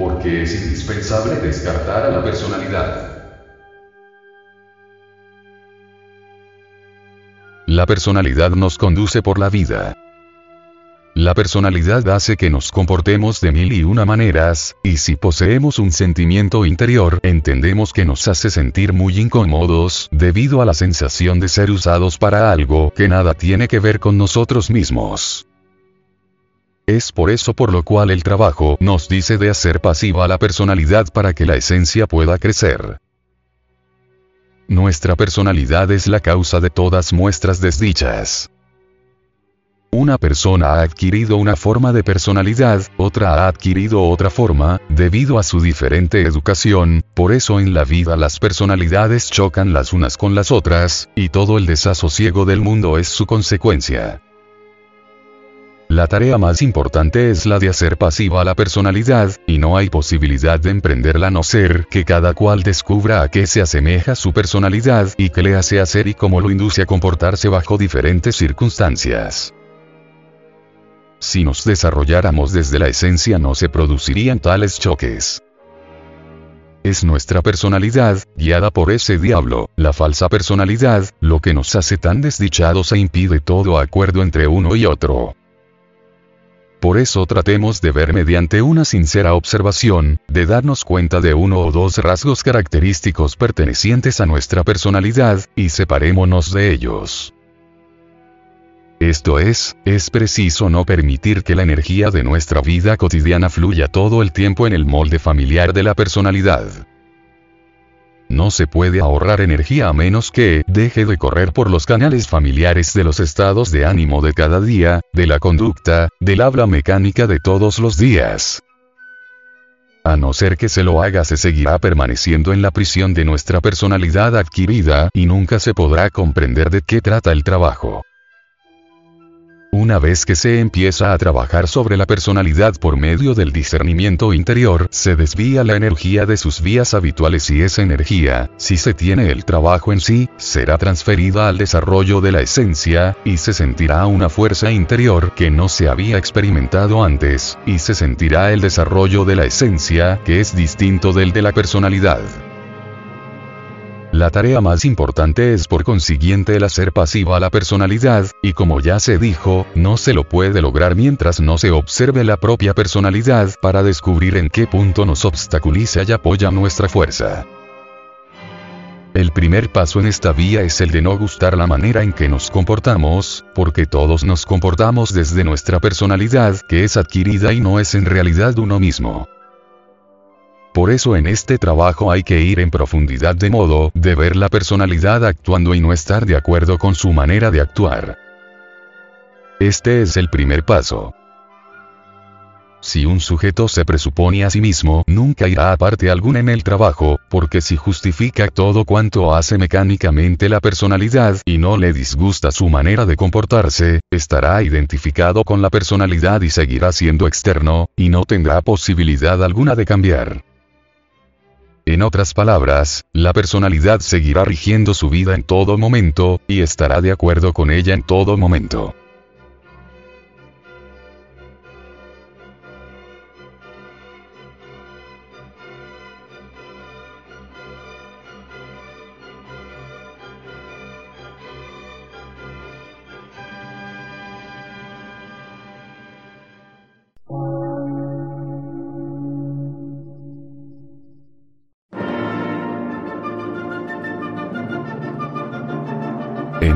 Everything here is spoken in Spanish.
Porque es indispensable descartar a la personalidad. La personalidad nos conduce por la vida. La personalidad hace que nos comportemos de mil y una maneras, y si poseemos un sentimiento interior, entendemos que nos hace sentir muy incómodos, debido a la sensación de ser usados para algo que nada tiene que ver con nosotros mismos. Es por eso por lo cual el trabajo nos dice de hacer pasiva la personalidad para que la esencia pueda crecer. Nuestra personalidad es la causa de todas nuestras desdichas. Una persona ha adquirido una forma de personalidad, otra ha adquirido otra forma, debido a su diferente educación, por eso en la vida las personalidades chocan las unas con las otras, y todo el desasosiego del mundo es su consecuencia. La tarea más importante es la de hacer pasiva la personalidad, y no hay posibilidad de emprenderla a no ser que cada cual descubra a qué se asemeja su personalidad y qué le hace hacer y cómo lo induce a comportarse bajo diferentes circunstancias. Si nos desarrolláramos desde la esencia no se producirían tales choques. Es nuestra personalidad, guiada por ese diablo, la falsa personalidad, lo que nos hace tan desdichados e impide todo acuerdo entre uno y otro. Por eso tratemos de ver mediante una sincera observación, de darnos cuenta de uno o dos rasgos característicos pertenecientes a nuestra personalidad, y separémonos de ellos. Esto es, es preciso no permitir que la energía de nuestra vida cotidiana fluya todo el tiempo en el molde familiar de la personalidad. No se puede ahorrar energía a menos que deje de correr por los canales familiares de los estados de ánimo de cada día, de la conducta, del habla mecánica de todos los días. A no ser que se lo haga se seguirá permaneciendo en la prisión de nuestra personalidad adquirida y nunca se podrá comprender de qué trata el trabajo. Una vez que se empieza a trabajar sobre la personalidad por medio del discernimiento interior, se desvía la energía de sus vías habituales y esa energía, si se tiene el trabajo en sí, será transferida al desarrollo de la esencia, y se sentirá una fuerza interior que no se había experimentado antes, y se sentirá el desarrollo de la esencia, que es distinto del de la personalidad. La tarea más importante es por consiguiente el hacer pasiva a la personalidad, y como ya se dijo, no se lo puede lograr mientras no se observe la propia personalidad para descubrir en qué punto nos obstaculiza y apoya nuestra fuerza. El primer paso en esta vía es el de no gustar la manera en que nos comportamos, porque todos nos comportamos desde nuestra personalidad, que es adquirida y no es en realidad uno mismo. Por eso en este trabajo hay que ir en profundidad de modo de ver la personalidad actuando y no estar de acuerdo con su manera de actuar. Este es el primer paso. Si un sujeto se presupone a sí mismo, nunca irá a parte alguna en el trabajo, porque si justifica todo cuanto hace mecánicamente la personalidad y no le disgusta su manera de comportarse, estará identificado con la personalidad y seguirá siendo externo, y no tendrá posibilidad alguna de cambiar. En otras palabras, la personalidad seguirá rigiendo su vida en todo momento, y estará de acuerdo con ella en todo momento.